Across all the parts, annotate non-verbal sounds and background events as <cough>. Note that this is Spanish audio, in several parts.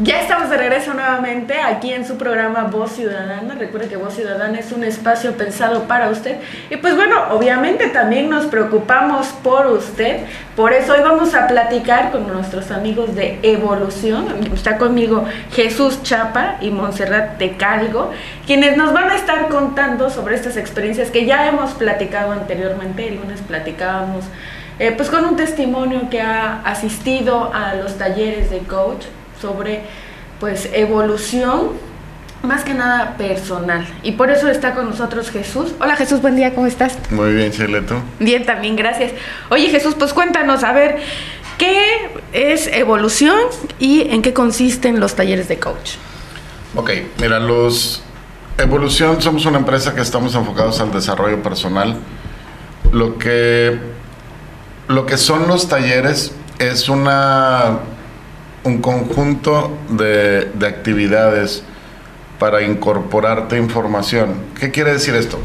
Ya estamos de regreso nuevamente aquí en su programa Voz Ciudadana. Recuerde que Voz Ciudadana es un espacio pensado para usted. Y pues bueno, obviamente también nos preocupamos por usted. Por eso hoy vamos a platicar con nuestros amigos de Evolución. Está conmigo Jesús Chapa y Montserrat Tecalgo, quienes nos van a estar contando sobre estas experiencias que ya hemos platicado anteriormente. El lunes platicábamos eh, pues con un testimonio que ha asistido a los talleres de coach sobre pues evolución más que nada personal. Y por eso está con nosotros Jesús. Hola Jesús, buen día, ¿cómo estás? Muy bien, Cheleto. Bien, también, gracias. Oye Jesús, pues cuéntanos, a ver, ¿qué es evolución y en qué consisten los talleres de coach? Ok, mira, los... Evolución, somos una empresa que estamos enfocados al desarrollo personal. Lo que, lo que son los talleres es una un conjunto de, actividades para incorporarte información. ¿Qué quiere decir esto?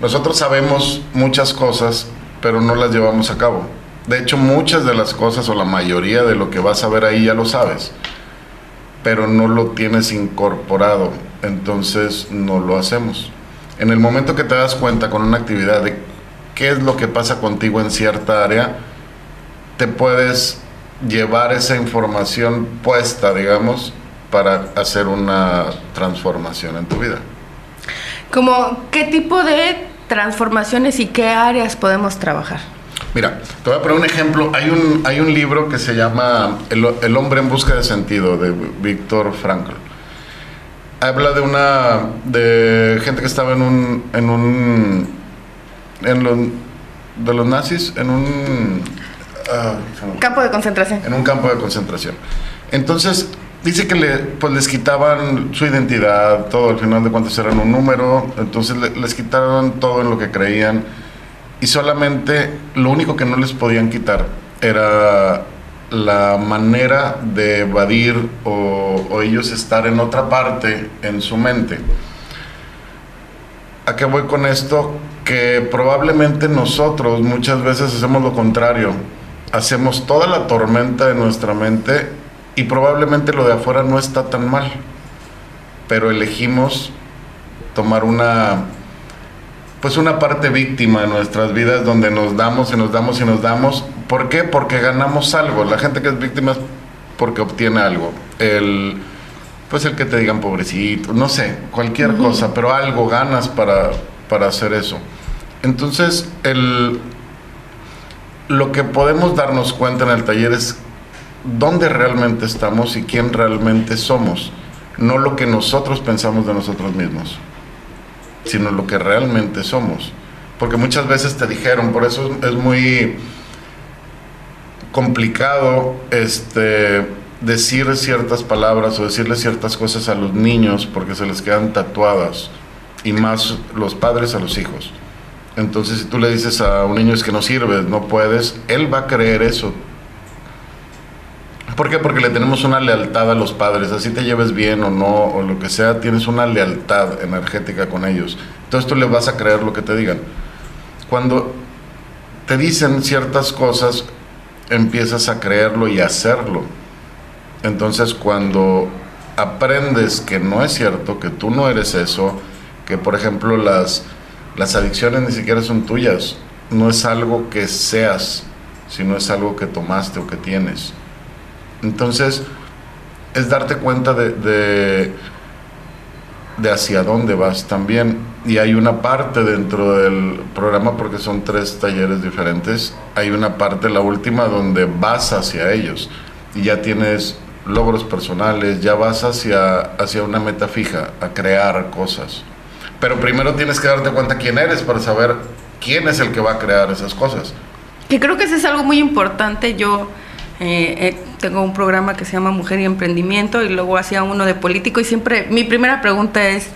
Nosotros sabemos muchas cosas, pero no las llevamos a cabo. De hecho, muchas de las cosas o la mayoría de lo que vas a ver ahí ya lo sabes, pero no lo tienes incorporado, entonces no lo hacemos. En el momento que te das cuenta con una actividad de qué es lo que pasa contigo en cierta área, te puedes llevar esa información puesta, digamos, para hacer una transformación en tu vida. Como, ¿qué tipo de transformaciones y qué áreas podemos trabajar? Mira, te voy a poner un ejemplo. Hay un, hay un libro que se llama El, hombre en busca de sentido, de Víctor Frankl. Habla de una de gente que estaba en un en un en los de los nazis en un Ah, campo de concentración. En un campo de concentración. Entonces, dice que le, pues les quitaban su identidad, todo, al final de cuentas eran un número, entonces les quitaron todo en lo que creían y solamente lo único que no les podían quitar era la manera de evadir o, o ellos estar en otra parte en su mente. ¿A qué voy con esto? Que probablemente nosotros muchas veces hacemos lo contrario hacemos toda la tormenta de nuestra mente y probablemente lo de afuera no está tan mal, pero elegimos tomar una pues una parte víctima de nuestras vidas donde nos damos y nos damos y nos damos. ¿Por qué? Porque ganamos algo. La gente que es víctima es porque obtiene algo. El pues el que te digan pobrecito, no sé, cualquier cosa, pero algo ganas para, para hacer eso. Entonces, el, lo que podemos darnos cuenta en el taller es dónde realmente estamos y quién realmente somos, no lo que nosotros pensamos de nosotros mismos, sino lo que realmente somos. Porque muchas veces te dijeron, por eso es muy complicado este, decir ciertas palabras o decirle ciertas cosas a los niños porque se les quedan tatuadas y más los padres a los hijos. Entonces, si tú le dices a un niño es que no sirve, no puedes, él va a creer eso. ¿Por qué? Porque le tenemos una lealtad a los padres, así te lleves bien o no, o lo que sea, tienes una lealtad energética con ellos. Entonces tú le vas a creer lo que te digan. Cuando te dicen ciertas cosas, empiezas a creerlo y a hacerlo. Entonces cuando aprendes que no es cierto, que tú no eres eso, que por ejemplo las las adicciones ni siquiera son tuyas, no es algo que seas, sino es algo que tomaste o que tienes. Entonces, es darte cuenta de, de, hacia dónde vas también. Y hay una parte dentro del programa, porque son tres talleres diferentes, hay una parte, la última, donde vas hacia ellos y ya tienes logros personales, ya vas hacia, hacia una meta fija, a crear cosas. Pero primero tienes que darte cuenta quién eres para saber quién es el que va a crear esas cosas. Que creo que eso es algo muy importante. Yo eh, eh, tengo un programa que se llama Mujer y Emprendimiento y luego hacía uno de político y siempre mi primera pregunta es,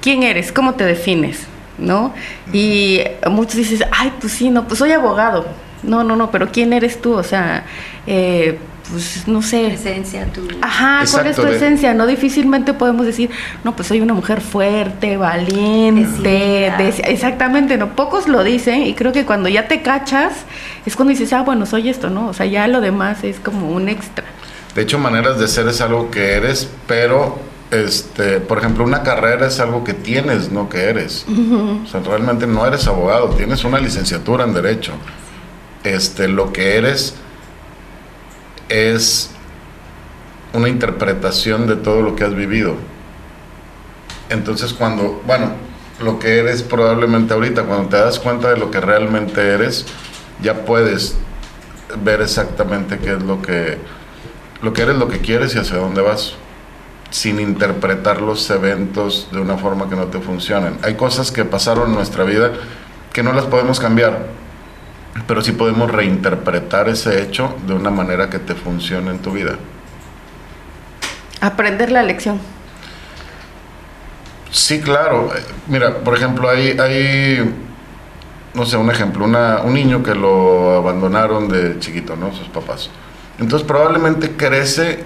¿quién eres? ¿Cómo te defines? ¿No? Y muchos dicen, ay, pues sí, no, pues soy abogado. No, no, no, pero ¿quién eres tú? O sea, eh, pues no sé. Esencia, tu. Ajá, ¿cuál es tu esencia? No difícilmente podemos decir, no, pues soy una mujer fuerte, valiente, exactamente, no, pocos lo dicen y creo que cuando ya te cachas es cuando dices, ah, bueno, soy esto, ¿no? O sea, ya lo demás es como un extra. De hecho, maneras de ser es algo que eres, pero, este, por ejemplo, una carrera es algo que tienes, no que eres. O sea, realmente no eres abogado, tienes una licenciatura en derecho. Este, lo que eres es una interpretación de todo lo que has vivido. Entonces, cuando, bueno, lo que eres probablemente ahorita, cuando te das cuenta de lo que realmente eres, ya puedes ver exactamente qué es lo que lo que eres, lo que quieres y hacia dónde vas, sin interpretar los eventos de una forma que no te funcionen. Hay cosas que pasaron en nuestra vida que no las podemos cambiar, pero sí podemos reinterpretar ese hecho de una manera que te funcione en tu vida. Aprender la lección. Sí, claro. Mira, por ejemplo, hay, hay no sé, un ejemplo, un niño que lo abandonaron de chiquito, ¿no? Sus papás. Entonces probablemente crece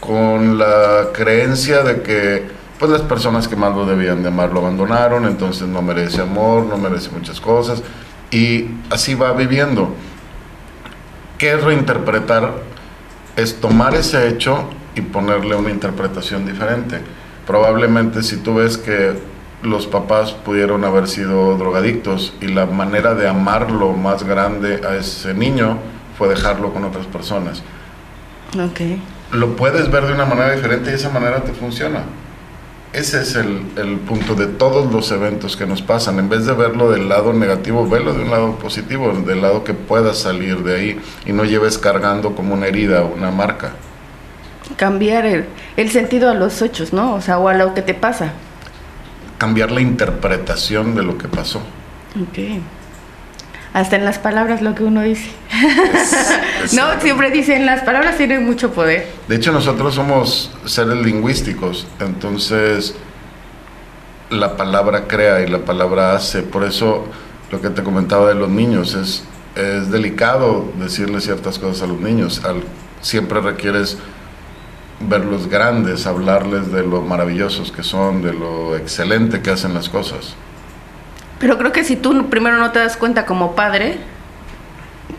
con la creencia de que pues las personas que más lo debían de amar lo abandonaron, entonces no merece amor, no merece muchas cosas, y así va viviendo. ¿Qué es reinterpretar? Es tomar ese hecho y ponerle una interpretación diferente. Probablemente si tú ves que los papás pudieron haber sido drogadictos y la manera de amarlo más grande a ese niño fue dejarlo con otras personas. Ok. Lo puedes ver de una manera diferente y esa manera te funciona. Ese es el, el, punto de todos los eventos que nos pasan. En vez de verlo del lado negativo, velo de un lado positivo, del lado que puedas salir de ahí y no lleves cargando como una herida o una marca. Cambiar el, el sentido a los hechos, ¿no? O sea, o a lo que te pasa. Cambiar la interpretación de lo que pasó. Ok hasta en las palabras lo que uno dice. <laughs> no, siempre dicen las palabras tienen mucho poder. De hecho, nosotros somos seres lingüísticos, entonces la palabra crea y la palabra hace. Por eso lo que te comentaba de los niños es, es delicado decirle ciertas cosas a los niños. Al, siempre requieres verlos grandes, hablarles de lo maravillosos que son, de lo excelente que hacen las cosas. Pero creo que si tú primero no te das cuenta como padre,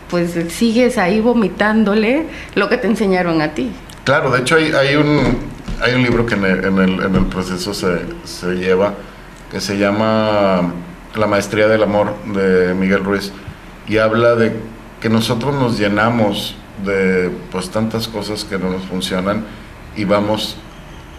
pues sigues ahí vomitándole lo que te enseñaron a ti. Claro, de hecho hay, hay un, hay un libro que en el, en el, proceso se, se, lleva, que se llama La Maestría del Amor de Miguel Ruiz, y habla de que nosotros nos llenamos de pues tantas cosas que no nos funcionan y vamos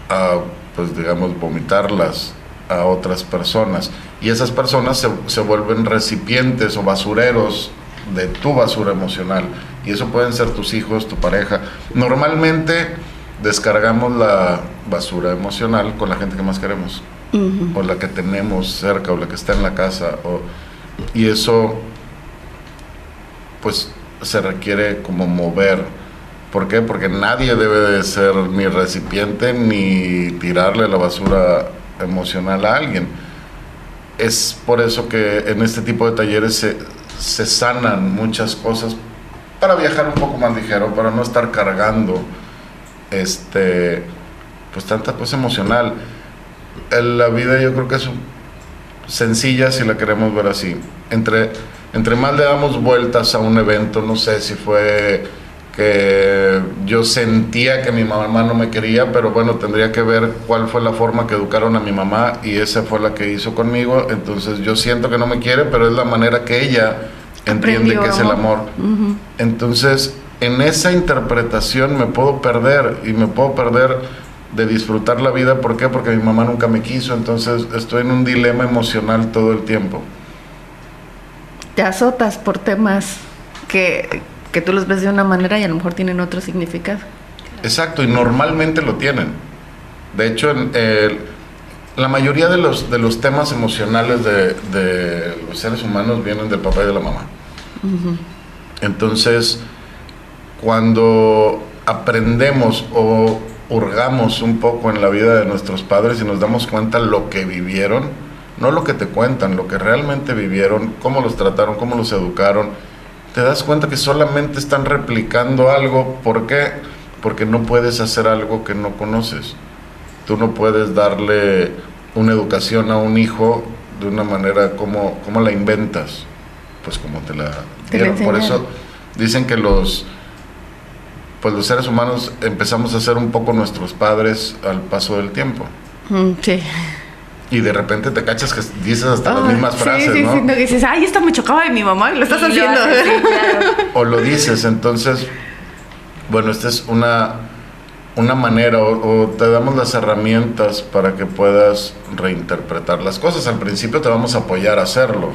a, pues digamos, vomitarlas a otras personas y esas personas se, se, vuelven recipientes o basureros de tu basura emocional y eso pueden ser tus hijos, tu pareja. Normalmente descargamos la basura emocional con la gente que más queremos o la que tenemos cerca o la que está en la casa o, y eso pues se requiere como mover. ¿Por qué? Porque nadie debe de ser ni recipiente ni tirarle la basura emocional a alguien. Es por eso que en este tipo de talleres se, se sanan muchas cosas para viajar un poco más ligero, para no estar cargando este pues tanta cosa emocional. La vida yo creo que es sencilla si la queremos ver así. Entre, entre más le damos vueltas a un evento, no sé si fue que yo sentía que mi mamá no me quería, pero bueno, tendría que ver cuál fue la forma que educaron a mi mamá y esa fue la que hizo conmigo. Entonces yo siento que no me quiere, pero es la manera que ella entiende que es el amor. Entonces, en esa interpretación me puedo perder y me puedo perder de disfrutar la vida. ¿Por qué? Porque mi mamá nunca me quiso, entonces estoy en un dilema emocional todo el tiempo. Te azotas por temas que, que tú los ves de una manera y a lo mejor tienen otro significado. Exacto, y normalmente lo tienen. De hecho, en, la mayoría de los, de los temas emocionales de, de, los seres humanos vienen del papá y de la mamá. Entonces, cuando aprendemos o hurgamos un poco en la vida de nuestros padres y nos damos cuenta lo que vivieron, no lo que te cuentan, lo que realmente vivieron, cómo los trataron, cómo los educaron, te das cuenta que solamente están replicando algo. ¿Por qué? Porque no puedes hacer algo que no conoces. Tú no puedes darle una educación a un hijo de una manera como, como la inventas, pues como te la dieron. Por eso dicen que los pues los seres humanos empezamos a ser un poco nuestros padres al paso del tiempo. Mm, sí. Y de repente te cachas que dices hasta las Ah, mismas frases, sí, ¿no? Sí, no, que dices, ay, esto me chocaba de mi mamá y lo estás Y lo haciendo. haces, sí, <laughs> claro. O lo dices, entonces, bueno, esta es una, una manera, o, o te damos las herramientas para que puedas reinterpretar las cosas. Al principio te vamos a apoyar a hacerlo,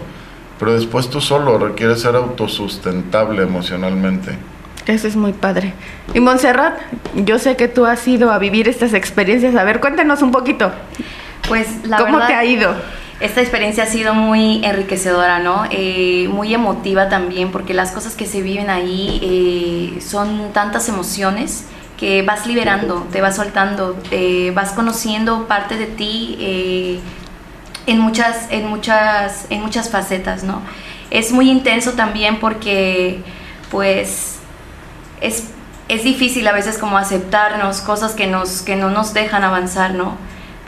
pero después tú solo requieres ser autosustentable emocionalmente. Eso es muy padre. Y Montserrat, yo sé que tú has ido a vivir estas experiencias. A ver, cuéntanos un poquito. Pues la ¿Cómo verdad, te ha ido? Esta experiencia ha sido muy enriquecedora, ¿no? Eh, muy emotiva también, porque las cosas que se viven ahí eh, son tantas emociones que vas liberando, te vas soltando, eh, vas conociendo parte de ti eh, en, muchas, en, muchas, en muchas facetas, ¿no? Es muy intenso también porque, pues, es, es difícil a veces como aceptarnos cosas que, nos, que no nos dejan avanzar, ¿no?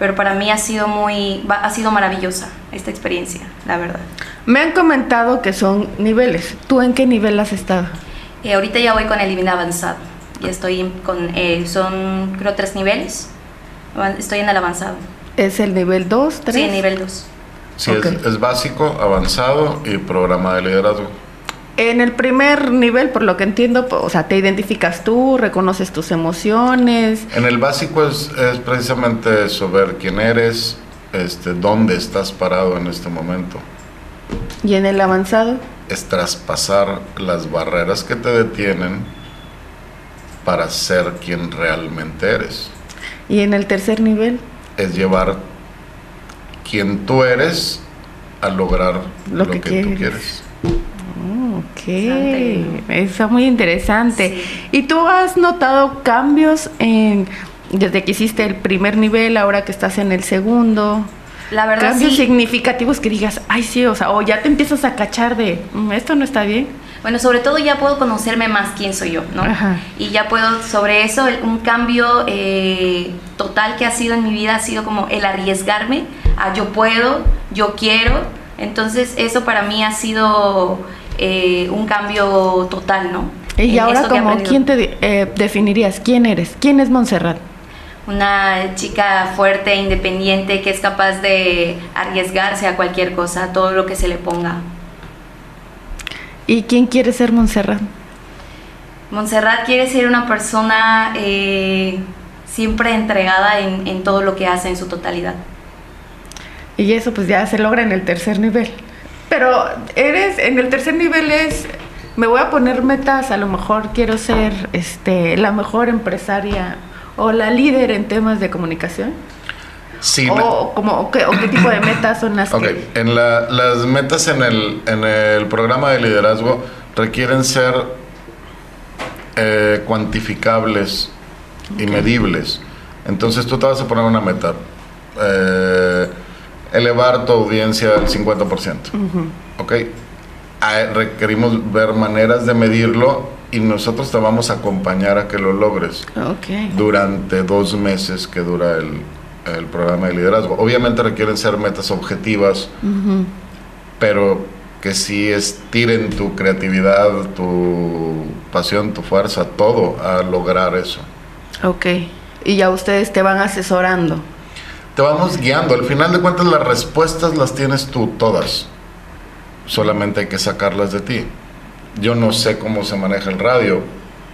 Pero para mí ha sido muy, ha sido maravillosa esta experiencia, la verdad. Me han comentado que son niveles. ¿Tú en qué nivel has estado? Eh, ahorita ya voy con el nivel avanzado. Ya estoy en- con, eh, son creo tres niveles. Estoy en el avanzado. ¿Es el nivel 2, 3? Sí, nivel 2. Sí, Ok. es, es básico, avanzado y programa de liderazgo. En el primer nivel, por lo que entiendo, o sea, te identificas tú, reconoces tus emociones. En el básico es, es precisamente eso, ver quién eres, este, dónde estás parado en este momento. Y en el avanzado, Es traspasar las barreras que te detienen para ser quien realmente eres. y en el tercer nivel, Es llevar quien tú eres a lograr Lo lo, que que, tú quieres. Quieres. Oh, ok, Interesante. está muy interesante. Sí. ¿Y tú has notado cambios en desde que hiciste el primer nivel, ahora que estás en el segundo? La verdad cambios sí. significativos que digas, ay sí, o sea, o ya te empiezas a cachar de, "Mm, esto no está bien. Bueno, sobre todo ya puedo conocerme más quién soy yo, ¿no? Ajá. Y ya puedo, sobre eso, un cambio eh, total que ha sido en mi vida ha sido como el arriesgarme a yo puedo, yo quiero. Entonces eso para mí ha sido eh, un cambio total, ¿no? Y En ahora, como. ¿quién te eh, definirías? ¿Quién eres? ¿Quién es Montserrat? Una chica fuerte, independiente, que es capaz de arriesgarse a cualquier cosa, a todo lo que se le ponga. ¿Y quién quiere ser Montserrat? Montserrat quiere ser una persona eh, siempre entregada en, en todo lo que hace en su totalidad. Y eso pues ya se logra en el tercer nivel. Pero eres, en el tercer nivel es, me voy a poner metas, a lo mejor quiero ser este, la mejor empresaria o la líder en temas de comunicación. Sí, o, como, o qué, o qué tipo de <coughs> metas son las Ok, que... en la- las metas en el, en el programa de liderazgo requieren ser eh, cuantificables y medibles. Entonces tú te vas a poner una meta, eh, elevar tu audiencia al 50%. Ujú. ¿Ok? Ah, requerimos ver maneras de medirlo y nosotros te vamos a acompañar a que lo logres Ok. durante dos meses que dura el, el programa de liderazgo. Obviamente requieren ser metas objetivas, pero que sí estiren tu creatividad, tu pasión, tu fuerza, todo a lograr eso. Ok. Y ya ustedes te van asesorando. Te vamos guiando. Al final de cuentas las respuestas las tienes tú todas. Solamente hay que sacarlas de ti. Yo no sé cómo se maneja el radio,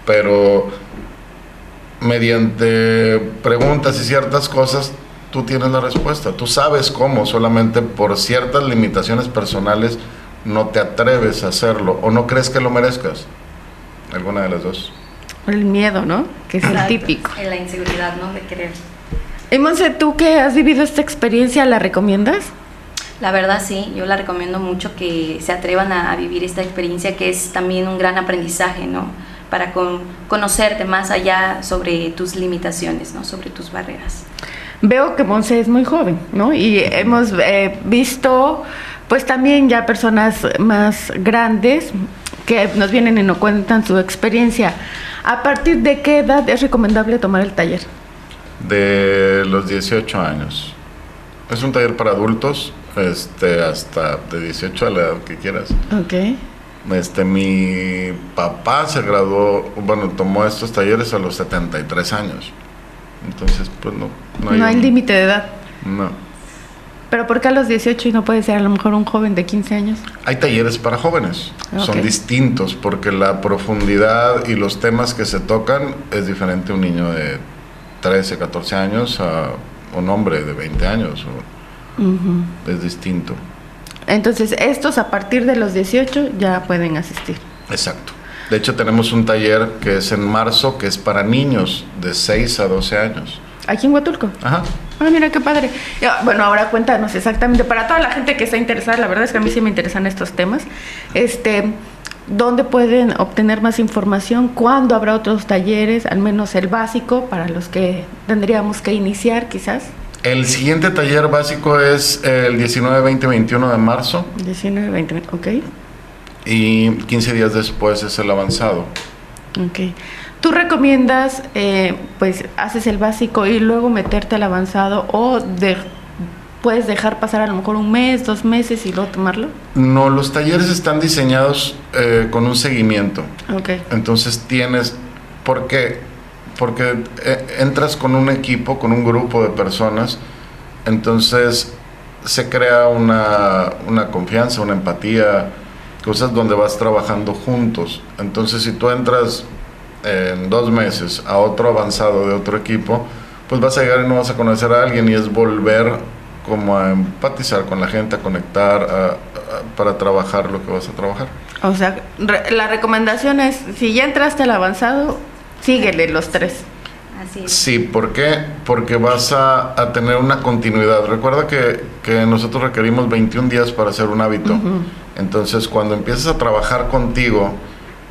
pero mediante preguntas y ciertas cosas, tú tienes la respuesta. Tú sabes cómo, solamente por ciertas limitaciones personales no te atreves a hacerlo o no crees que lo merezcas. Alguna de las dos. El miedo, ¿no? Que es el típico. La inseguridad, ¿no? De querer. Y Monse, ¿tú que has vivido esta experiencia, la recomiendas? La verdad sí, yo la recomiendo mucho que se atrevan a, a vivir esta experiencia que es también un gran aprendizaje, ¿no? Para con- conocerte más allá sobre tus limitaciones, ¿no? Sobre tus barreras. Veo que Monse es muy joven, ¿no? Y hemos eh, visto, pues también ya personas más grandes que nos vienen y nos cuentan su experiencia. ¿A partir de qué edad es recomendable tomar el taller? De los 18 años. Es un taller para adultos, este, hasta de 18 a la edad que quieras. Ok. Este, mi papá se graduó, bueno, tomó estos talleres a los 73 años. Entonces, pues no. No hay, hay límite de edad. No. Pero ¿por qué a los 18 y no puede ser a lo mejor un joven de 15 años? Hay talleres para jóvenes, son distintos porque la profundidad y los temas que se tocan es diferente a un niño de 13, 14 años a un hombre de 20 años. Es distinto. Entonces, estos a partir de los 18 ya pueden asistir. Exacto. De hecho, tenemos un taller que es en marzo, que es para niños de 6 a 12 años. Aquí en Huatulco. Ajá. Ah, mira qué padre. Bueno, ahora cuéntanos exactamente, para toda la gente que está interesada, la verdad es que a mí sí me interesan estos temas, este, ¿dónde pueden obtener más información? ¿Cuándo habrá otros talleres? Al menos el básico, para los que tendríamos que iniciar quizás. El siguiente taller básico es el 19, 20, 21 de marzo. 19, 20, ok. Y 15 días después es el avanzado. Ok. ¿Tú recomiendas, eh, pues, haces el básico y luego meterte al avanzado o de, puedes dejar pasar a lo mejor un mes, dos meses y luego tomarlo? No, los talleres están diseñados eh, con un seguimiento. Ok. Entonces tienes, ¿por qué? Porque eh, entras con un equipo, con un grupo de personas, entonces se crea una, una confianza, una empatía, cosas donde vas trabajando juntos. Entonces si tú entras en dos meses a otro avanzado de otro equipo, pues vas a llegar y no vas a conocer a alguien y es volver como a empatizar con la gente, a conectar, para trabajar lo que vas a trabajar. O sea, la recomendación es, si ya entraste al avanzado, síguele los tres. Así es. Sí, ¿por qué? Porque vas a, tener una continuidad. Recuerda que, nosotros requerimos 21 días para hacer un hábito. Entonces, cuando empiezas a trabajar contigo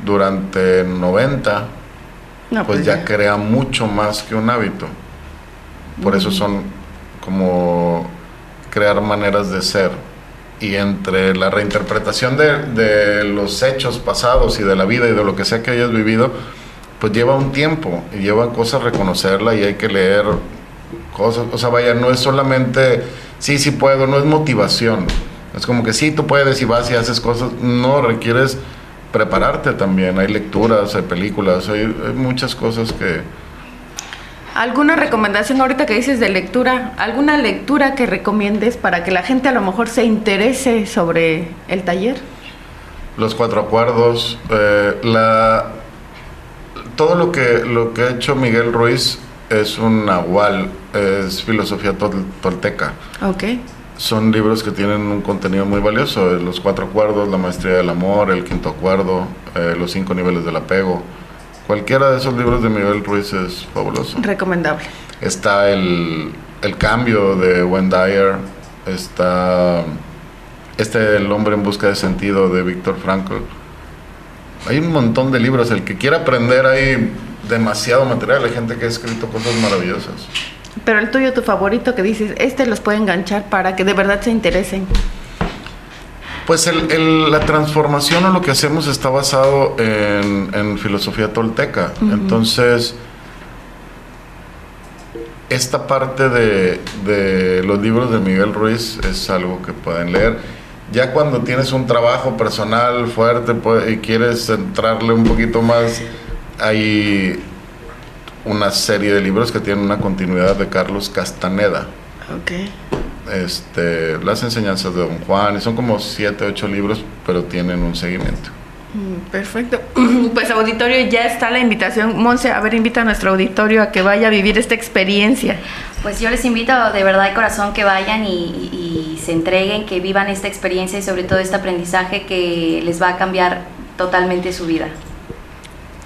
durante 90, pues, pues, ya, crea mucho más que un hábito. Por eso son como crear maneras de ser. Y entre la reinterpretación de, de, los hechos pasados y de la vida y de lo que sea que hayas vivido, pues lleva un tiempo y lleva cosas reconocerla y hay que leer cosas. O sea, vaya, no es solamente, sí, sí puedo, no es motivación. Es como que sí, tú puedes y vas y haces cosas. No, requieres prepararte también. Hay lecturas, hay películas, hay, muchas cosas que... ¿Alguna recomendación ahorita que dices de lectura? ¿Alguna lectura que recomiendes para que la gente a lo mejor se interese sobre el taller? Los cuatro acuerdos, eh, la, todo lo que, lo que ha hecho Miguel Ruiz es un nahual, es filosofía tolteca. Ok son libros que tienen un contenido muy valioso. Los cuatro acuerdos, la maestría del amor, el quinto acuerdo, eh, los cinco niveles del apego. Cualquiera de esos libros de Miguel Ruiz es fabuloso. Recomendable. Está el, el cambio de Wendy Está este El hombre en busca de sentido de Víctor Frankl. Hay un montón de libros. El que quiera aprender hay demasiado material. Hay gente que ha escrito cosas maravillosas. Pero el tuyo, tu favorito, que dices, este los puede enganchar para que de verdad se interesen. Pues el, la transformación o lo que hacemos está basado en, filosofía tolteca. Entonces, esta parte de, de, los libros de Miguel Ruiz es algo que pueden leer. Ya cuando tienes un trabajo personal fuerte y quieres entrarle un poquito más, hay una serie de libros que tienen una continuidad de Carlos Castaneda. Ok. Este, las enseñanzas de Don Juan, y son como siete, ocho libros, pero tienen un seguimiento. Mm, perfecto. <clears throat> Pues auditorio, ya está la invitación. Monse, a ver, invita a nuestro auditorio a que vaya a vivir esta experiencia. Pues yo les invito de verdad de corazón que vayan y, y se entreguen, que vivan esta experiencia y sobre todo este aprendizaje que les va a cambiar totalmente su vida.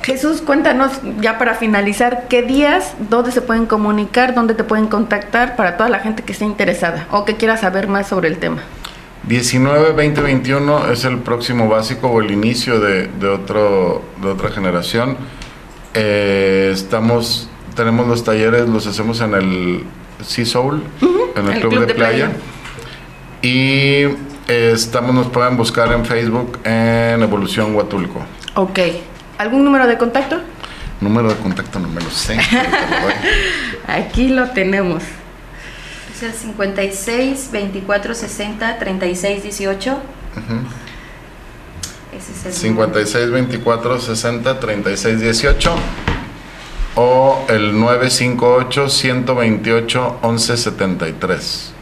Jesús, cuéntanos ya para finalizar, ¿qué días, dónde se pueden comunicar, dónde te pueden contactar para toda la gente que esté interesada o que quiera saber más sobre el tema? 19, 20, 21 es el próximo básico o el inicio de, otro, de otra generación. Eh, estamos, tenemos los talleres, los hacemos en el Sea Soul, en el, Club, de, playa. Y eh, estamos, nos pueden buscar en Facebook en Evolución Huatulco. Ok. ¿Algún número de contacto? Número de contacto no me lo sé. <laughs> Aquí lo tenemos. Es el 56 24 60 36 18. Ese 56 24 60 36 18 o el 958 128 11 73.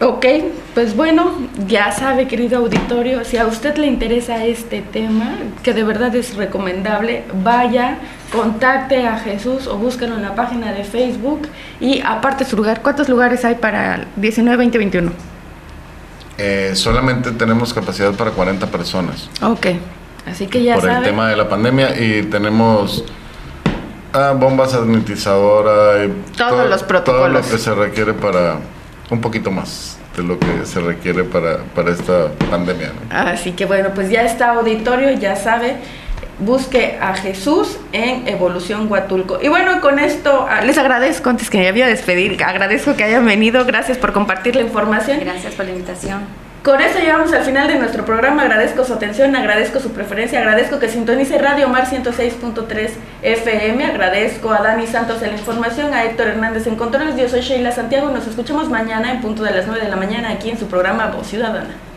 Ok, pues bueno, ya sabe, querido auditorio, si a usted le interesa este tema, que de verdad es recomendable, vaya, contacte a Jesús o búsquenlo en la página de Facebook y aparte su lugar. ¿Cuántos lugares hay para 19, 20, 21? Eh, solamente tenemos capacidad para 40 personas. Ok, así que ya Por sabe. el tema de la pandemia y tenemos ah, bombas sanitizadoras y Todos todo- los protocolos. Todo lo que se requiere para un poquito más lo que se requiere para, para esta pandemia. ¿no? Así que bueno, pues ya está auditorio, ya sabe, busque a Jesús en Evolución Huatulco. Y bueno, con esto ah, les agradezco, antes que me había despedir, agradezco que hayan venido, gracias por compartir la información. Gracias por la invitación. Con eso llegamos al final de nuestro programa. Agradezco su atención, agradezco su preferencia, agradezco que sintonice Radio Mar 106.3 FM. Agradezco a Dani Santos en la información, a Héctor Hernández en controles. Yo soy Sheila Santiago nos escuchamos mañana en punto de las 9 de la mañana aquí en su programa Voz Ciudadana.